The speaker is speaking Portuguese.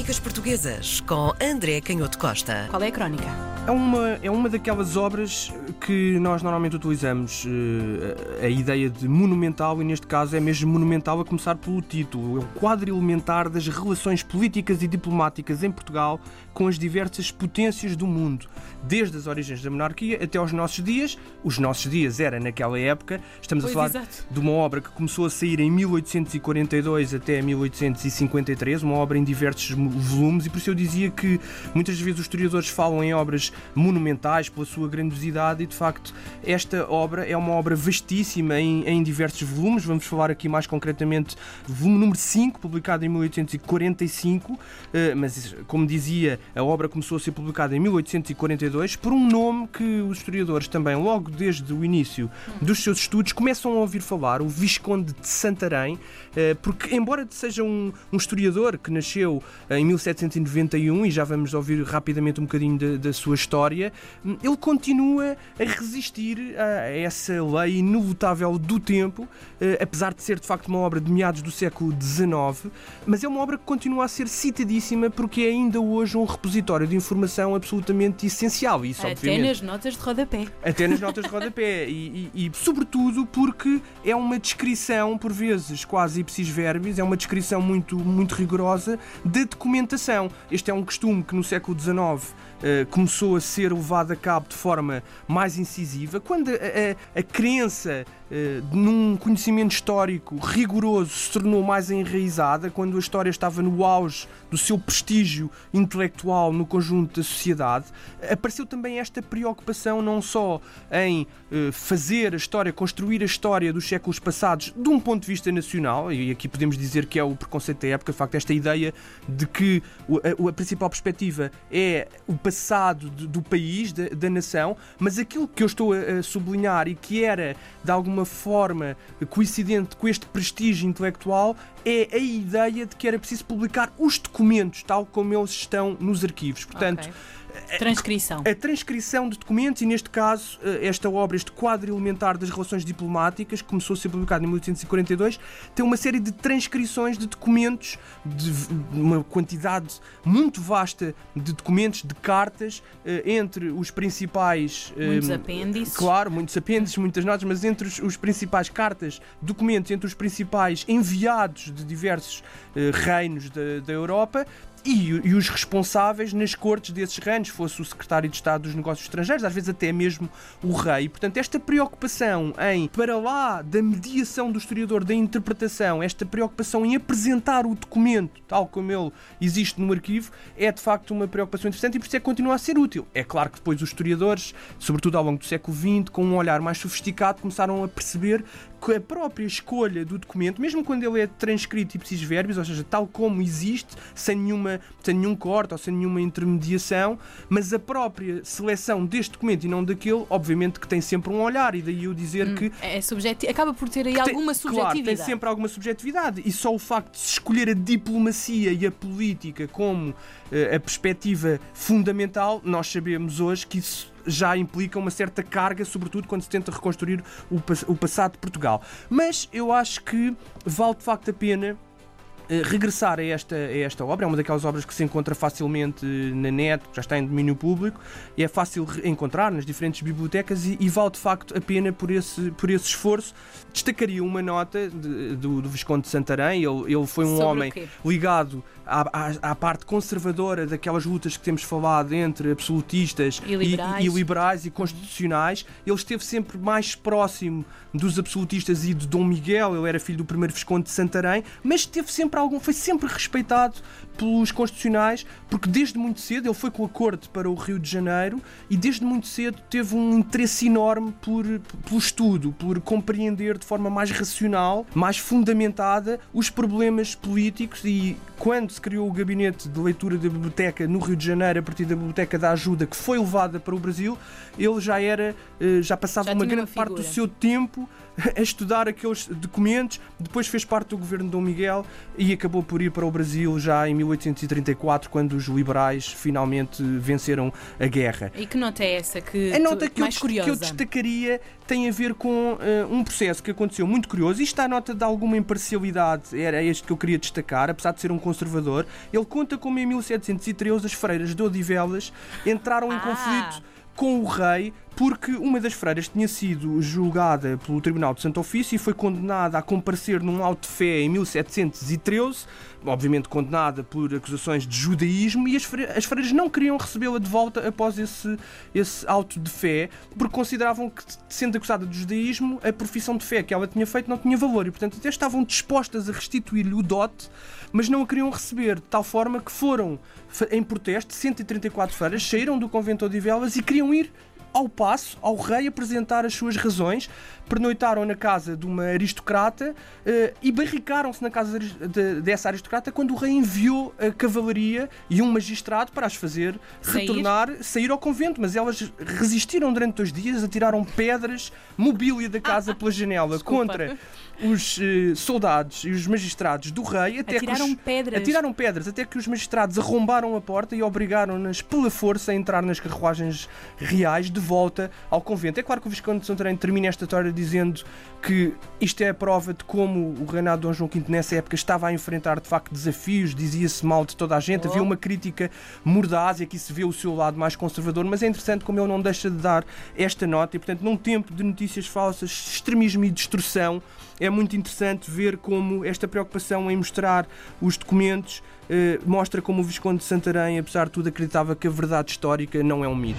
Crónicas Portuguesas com André Canhoto Costa. Qual é a crónica? É uma, é uma daquelas obras que nós normalmente utilizamos uh, a ideia de monumental, e neste caso é mesmo monumental a começar pelo título. É o quadro elementar das relações políticas e diplomáticas em Portugal com as diversas potências do mundo, desde as origens da monarquia até aos nossos dias. Os nossos dias era naquela época. Estamos Pois, a falar exato. de uma obra que começou a sair em 1842 até 1853, uma obra em diversos volumes, e por isso eu dizia que muitas vezes os historiadores falam em obras monumentais pela sua grandiosidade, e de facto esta obra é uma obra vastíssima em, em diversos volumes. Vamos falar aqui mais concretamente do volume número 5, publicado em 1845, eh, mas como dizia, a obra começou a ser publicada em 1842 por um nome que os historiadores também, logo desde o início dos seus estudos, começam a ouvir falar, o Visconde de Santarém, eh, porque, embora seja um, um historiador que nasceu em 1791, e já vamos ouvir rapidamente um bocadinho da, da sua história, ele continua a resistir a essa lei inelutável do tempo, eh, apesar de ser de facto uma obra de meados do século XIX, mas é uma obra que continua a ser citadíssima porque é ainda hoje um repositório de informação absolutamente essencial. Isso, Até obviamente, nas notas de rodapé. até nas notas de rodapé. E, e- e, sobretudo porque é uma descrição, por vezes quase ipsis verbis, é uma descrição muito, muito rigorosa da documentação. Este é um costume que no século XIX eh, começou a ser levado a cabo de forma mais incisiva, quando a, a- a crença num conhecimento histórico rigoroso se tornou mais enraizada, quando a história estava no auge do seu prestígio intelectual no conjunto da sociedade, apareceu também esta preocupação não só em eh, fazer a história, construir a história dos séculos passados de um ponto de vista nacional, e aqui podemos dizer que é o preconceito da época, de facto, esta ideia de que a, principal perspectiva é o passado do país, da, da nação, mas aquilo que eu estou a sublinhar e que era de alguma forma coincidente com este prestígio intelectual é a ideia de que era preciso publicar os documentos tal como eles estão nos arquivos. Portanto, Ok. Transcrição. a transcrição de documentos, e neste caso, eh, esta obra, este quadro elementar das relações diplomáticas, que começou a ser publicado em 1842, tem uma série de transcrições de documentos, de uma quantidade muito vasta de documentos, de cartas, eh, entre os principais. eh, Muitos apêndices. Claro, muitos apêndices, muitas notas, mas entre os, os principais cartas, documentos entre os principais enviados de diversos reinos da, da Europa e, e os responsáveis nas cortes desses reinos, fosse o secretário de Estado dos Negócios Estrangeiros, às vezes até mesmo o rei. Portanto, esta preocupação em, para lá da mediação do historiador, da interpretação, esta preocupação em apresentar o documento tal como ele existe no arquivo, é de facto uma preocupação interessante e por isso é que continua a ser útil. É claro que depois os historiadores, sobretudo ao longo do século XX, com um olhar mais sofisticado, começaram a perceber a própria escolha do documento, mesmo quando ele é transcrito ipsis verbis, ou seja, tal como existe, sem, nenhuma, sem nenhum corte ou sem nenhuma intermediação, mas a própria seleção deste documento e não daquele, obviamente que tem sempre um olhar, e daí eu dizer que É subjeti... Acaba por ter aí tem- alguma Claro, subjetividade. tem sempre alguma subjetividade. E só o facto de se escolher a diplomacia e a política como eh, a perspectiva fundamental, nós sabemos hoje que isso já implica uma certa carga, sobretudo quando se tenta reconstruir o, o passado de Portugal. Mas eu acho que vale de facto a pena regressar a esta, a esta obra. É uma daquelas obras que se encontra facilmente na net, já está em domínio público, e é fácil encontrar nas diferentes bibliotecas e, e vale de facto a pena por esse, por esse esforço. Destacaria uma nota de- do, do Visconde de Santarém. Ele, ele foi um Sobre homem ligado à, à- à parte conservadora daquelas lutas que temos falado entre absolutistas E liberais. e, e liberais e constitucionais. Ele esteve sempre mais próximo dos absolutistas e de Dom Miguel. Ele era filho do primeiro Visconde de Santarém, mas esteve sempre algum, foi sempre respeitado pelos constitucionais, porque desde muito cedo ele foi com a corte para o Rio de Janeiro e desde muito cedo teve um interesse enorme por, pelo estudo, por compreender de forma mais racional, mais fundamentada os problemas políticos e quando se criou o gabinete de leitura da biblioteca no Rio de Janeiro a partir da biblioteca da ajuda que foi levada para o Brasil, ele já era eh, já passava Já uma tinha uma grande parte do seu tempo a estudar aqueles documentos, depois fez parte do governo de Dom Miguel e acabou por ir para o Brasil já em 1834, quando os liberais finalmente venceram a guerra. E que nota é essa que A nota tu- que eu, mais dest- curiosa? que eu destacaria tem a ver com eh, um processo que aconteceu muito curioso. Isto está a nota de alguma imparcialidade, era este que eu queria destacar, apesar de ser um conservador. Ele conta como em 1713 as freiras de Odivelas entraram em Ah. conflito com o rei porque uma das freiras tinha sido julgada pelo Tribunal de Santo Ofício e foi condenada a comparecer num auto de fé em 1713, obviamente condenada por acusações de judaísmo, e as fre- as freiras não queriam recebê-la de volta após esse, esse auto de fé, porque consideravam que, sendo acusada de judaísmo, a profissão de fé que ela tinha feito não tinha valor e, portanto, até estavam dispostas a restituir-lhe o dote, mas não a queriam receber, de tal forma que foram em protesto, 134 freiras saíram do convento de Odivelas e queriam ir ao passo, ao rei apresentar as suas razões, pernoitaram na casa de uma aristocrata eh, e barricaram-se na casa de- de- dessa aristocrata quando o rei enviou a cavalaria e um magistrado para as fazer Sair? retornar, sair ao convento, mas elas resistiram durante dois dias, atiraram pedras, mobília da casa pela janela Desculpa. contra os eh, soldados e os magistrados do rei, até que Atiraram os- pedras. atiraram pedras, até que os magistrados arrombaram a porta e obrigaram-nas pela força a entrar nas carruagens reais de volta ao convento. É claro que o Visconde de Santarém termina esta história dizendo que isto é a prova de como o reinado de Dom João V nessa época estava a enfrentar de facto desafios, dizia-se mal de toda a gente, Oh. havia uma crítica mordaz e aqui se vê o seu lado mais conservador, mas é interessante como ele não deixa de dar esta nota e, portanto, num tempo de notícias falsas, extremismo e destruição, é muito interessante ver como esta preocupação em mostrar os documentos eh, mostra como o Visconde de Santarém, apesar de tudo, acreditava que a verdade histórica não é um mito.